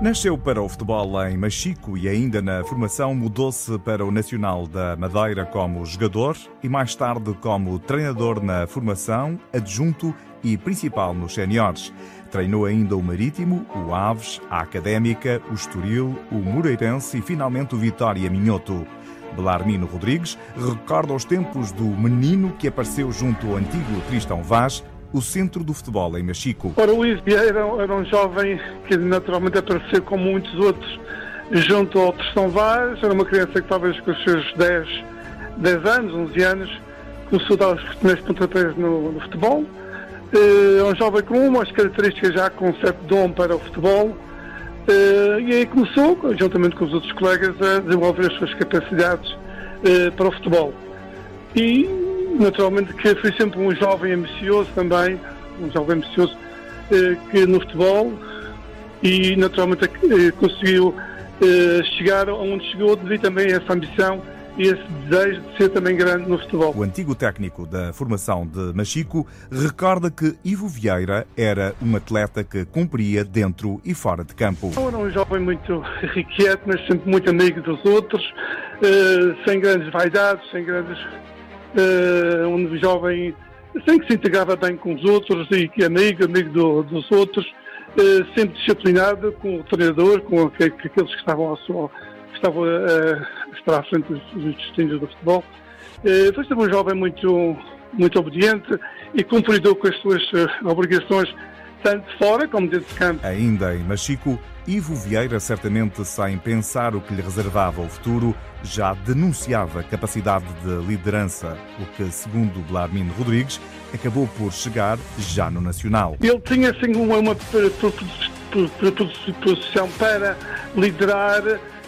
Nasceu para o futebol em Machico e ainda na formação mudou-se para o Nacional da Madeira como jogador e mais tarde como treinador na formação, adjunto e principal nos séniores. Treinou ainda o Marítimo, o Aves, a Académica, o Estoril, o Moreirense e finalmente o Vitória Minhoto. Belarmino Rodrigues recorda os tempos do menino que apareceu junto ao antigo Tristão Vaz, o centro do futebol em Machico. Ora, o Luís Vieira era um jovem que naturalmente apareceu como muitos outros junto ao Tristão Vaz, era uma criança que talvez com os seus 10, 10 anos, 11 anos, começou a dar os primeiros pontapés no, no futebol. É um jovem com umas características já com um certo dom para o futebol. Uh, e aí começou, juntamente com os outros colegas, a desenvolver as suas capacidades uh, para o futebol. E, naturalmente, que foi sempre um jovem ambicioso também, um jovem ambicioso uh, que no futebol, e naturalmente conseguiu chegar onde chegou devido também a essa ambição e esse desejo de ser também grande no futebol. O antigo técnico da formação de Machico recorda que Ivo Vieira era um atleta que cumpria dentro e fora de campo. Era um jovem muito irrequieto, mas sempre muito amigo dos outros, eh, sem grandes vaidades, sem grandes. Eh, um jovem sem que se integrava bem com os outros e que é amigo, amigo do, dos outros, eh, sempre disciplinado com o treinador, com aqueles que estavam ao seu estava a estar à frente dos, destinos do futebol. Eh, foi um jovem muito, muito obediente e cumpridor com as suas eh, obrigações, tanto fora como dentro de campo. Ainda em Machico, Ivo Vieira, certamente sem pensar o que lhe reservava o futuro, já denunciava capacidade de liderança, o que, segundo Blarmino Rodrigues, acabou por chegar já no Nacional. Ele tinha assim uma, uma predisposição para liderar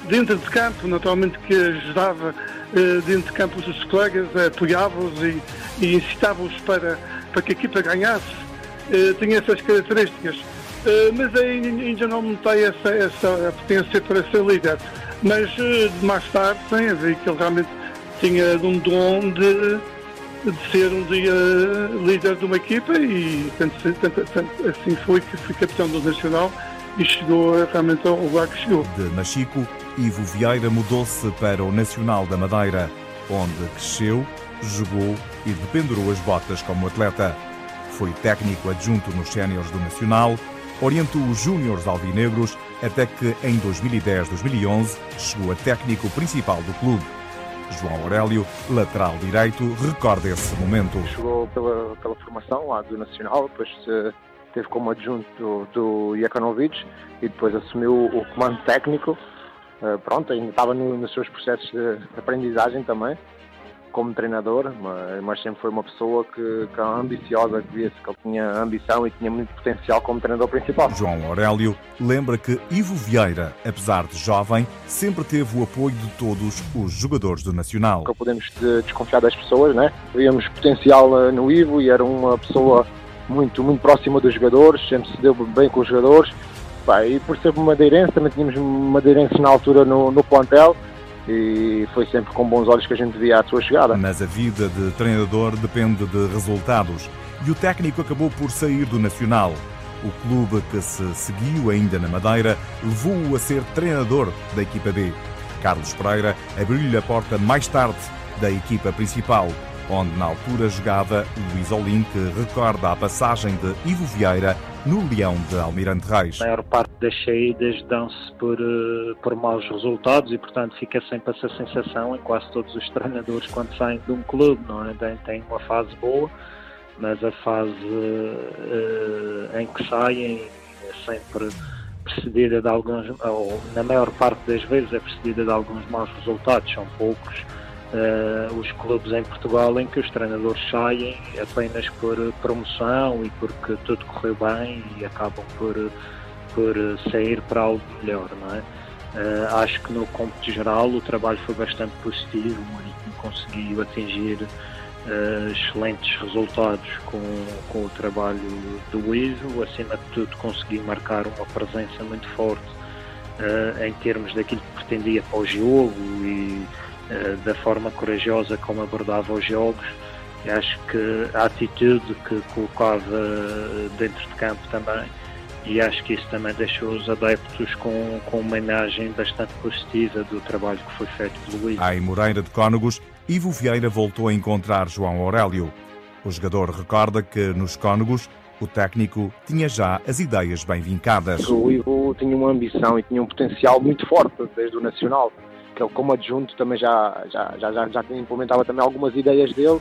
dentro de campo, naturalmente que ajudava eh, dentro de campo os seus colegas, apoiava-os e, e incitava-os para, para que a equipa ganhasse. Eh, tinha essas características. Eh, mas ainda não notei essa, essa potência para ser líder. Mas mais tarde, sim, vi que ele realmente tinha um dom de, de ser um dia líder de uma equipa e tanto, tanto, tanto assim foi que fui capitão do Nacional e chegou realmente ao lugar que chegou. De Machico, Ivo Vieira mudou-se para o Nacional da Madeira, onde cresceu, jogou e dependurou as botas como atleta. Foi técnico adjunto nos séniores do Nacional, orientou os júniores alvinegros até que em 2010-2011 chegou a técnico principal do clube. João Aurélio, lateral direito, recorda esse momento. Chegou pela, pela formação lá do Nacional, depois teve como adjunto do, do e depois assumiu o comando técnico. Uh, pronto, ainda estava no, nos seus processos de aprendizagem também, como treinador, mas, mas sempre foi uma pessoa que, que ambiciosa, que via-se que ele tinha ambição e tinha muito potencial como treinador principal. João Aurélio lembra que Ivo Vieira, apesar de jovem, sempre teve o apoio de todos os jogadores do Nacional. Nunca podemos desconfiar das pessoas, né? Víamos potencial eh, no Ivo e era uma pessoa muito, muito próxima dos jogadores, sempre se deu bem com os jogadores. Pá, e por ser madeirense, também tínhamos madeirenses na altura no, no plantel e foi sempre com bons olhos que a gente via a sua chegada. Mas a vida de treinador depende de resultados e o técnico acabou por sair do Nacional. O clube que se seguiu ainda na Madeira levou-o a ser treinador da equipa B. Carlos Pereira abriu-lhe a porta mais tarde da equipa principal onde na altura jogava Luís Olim, que recorda a passagem de Ivo Vieira no Leão de Almirante Reis. A maior parte das saídas dão-se por, eh, por maus resultados e, portanto, fica sempre essa sensação em quase todos os treinadores quando saem de um clube, não é? Tem, uma fase boa, mas a fase uh, em que saem é sempre precedida de alguns, ou na maior parte das vezes é precedida de alguns maus resultados, são poucos uh, os clubes em Portugal em que os treinadores saem apenas por promoção e porque tudo correu bem e acabam por, por sair para algo melhor, não é? Uh, acho que no cômputo geral o trabalho foi bastante positivo, Marítimo conseguiu atingir uh, excelentes resultados com, com o trabalho do Ivo, acima de tudo consegui marcar uma presença muito forte uh, em termos daquilo que pretendia para o jogo e da forma corajosa como abordava os jogos. Eu acho que a atitude que colocava dentro de campo também e acho que isso também deixou os adeptos com, com uma imagem bastante positiva do trabalho que foi feito pelo Ivo. Em Moreira de Cónegos, Ivo Vieira voltou a encontrar João Aurélio. O jogador recorda que nos Cónegos o técnico tinha já as ideias bem vincadas. O Ivo tinha uma ambição e tinha um potencial muito forte desde o Nacional, que ele como adjunto também já, já, já, já, já implementava também algumas ideias dele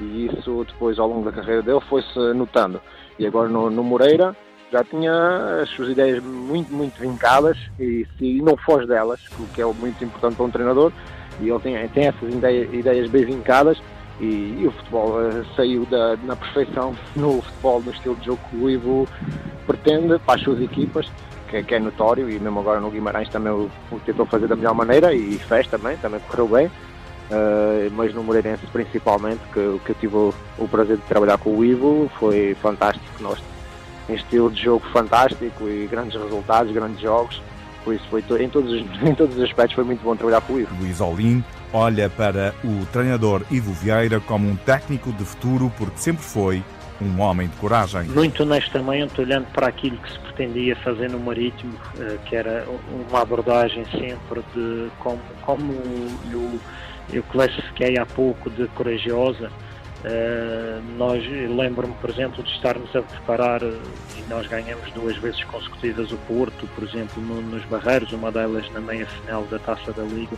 e isso depois ao longo da carreira dele foi-se notando. E agora no, no Moreira já tinha as suas ideias muito, muito vincadas e se não foge delas, o que é muito importante para um treinador, e ele tem, tem essas ideias, ideias bem vincadas e, e o futebol uh, saiu da, na perfeição no futebol, no estilo de jogo que o Ivo pretende para as suas equipas, que, que é notório e mesmo agora no Guimarães também o, o tentou fazer da melhor maneira e fez também, também correu bem. Uh, mas no Moreirense principalmente, que, que eu tive o, o, prazer de trabalhar com o Ivo, foi fantástico. Nós, em estilo de jogo fantástico e grandes resultados, grandes jogos, por isso foi em, todos os, em todos os aspectos foi muito bom trabalhar com o Ivo. Luís Olim olha para o treinador Ivo Vieira como um técnico de futuro porque sempre foi um homem de coragem. Muito honestamente, olhando para aquilo que se pretendia fazer no Marítimo, eh, que era uma abordagem sempre de como, como eu eu classifiquei há pouco de corajosa. Uh, nós lembro-me, por exemplo, de estarmos a preparar uh, e nós ganhamos duas vezes consecutivas o Porto, por exemplo, no, nos Barreiros, uma delas na meia final da Taça da Liga.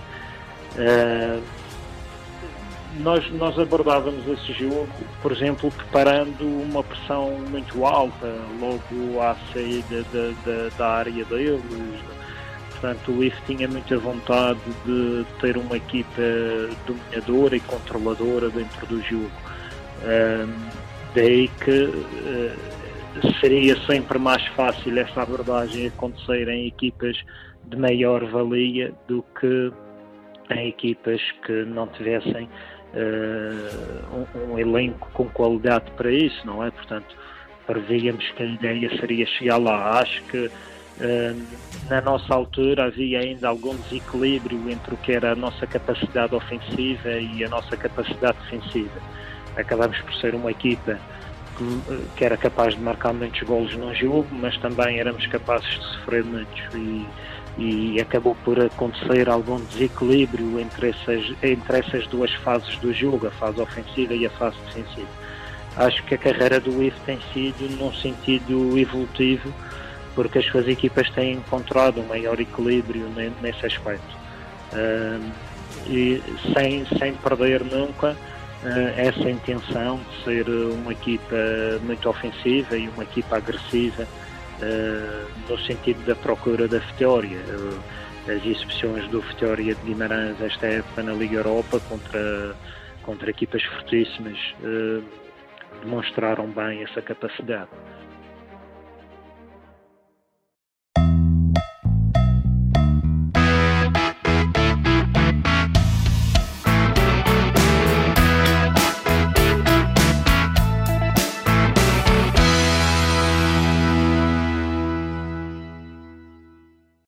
Nós, nós abordávamos esse jogo, por exemplo, preparando uma pressão muito alta, logo à saída da, da, área deles, Portanto, o IF tinha muita vontade de ter uma equipa dominadora e controladora dentro do jogo. Um, daí que uh, seria sempre mais fácil essa abordagem acontecer em equipas de maior valia do que em equipas que não tivessem um, um, elenco com qualidade para isso, não é? Portanto, prevíamos que a ideia seria chegar lá. Acho que na nossa altura havia ainda algum desequilíbrio entre o que era a nossa capacidade ofensiva e a nossa capacidade defensiva. Acabamos por ser uma equipa que, que era capaz de marcar muitos golos num jogo, mas também éramos capazes de sofrer muitos e, e acabou por acontecer algum desequilíbrio entre essas, entre essas duas fases do jogo, a fase ofensiva e a fase defensiva. Acho que a carreira do IF tem sido num sentido evolutivo porque as suas equipas têm encontrado um maior equilíbrio nesse aspecto. E sem, sem perder nunca uh, essa intenção de ser uma equipa muito ofensiva e uma equipa agressiva no sentido da procura da vitória. as exibições do Vitória de Guimarães esta época na Liga Europa contra, contra equipas fortíssimas demonstraram bem essa capacidade.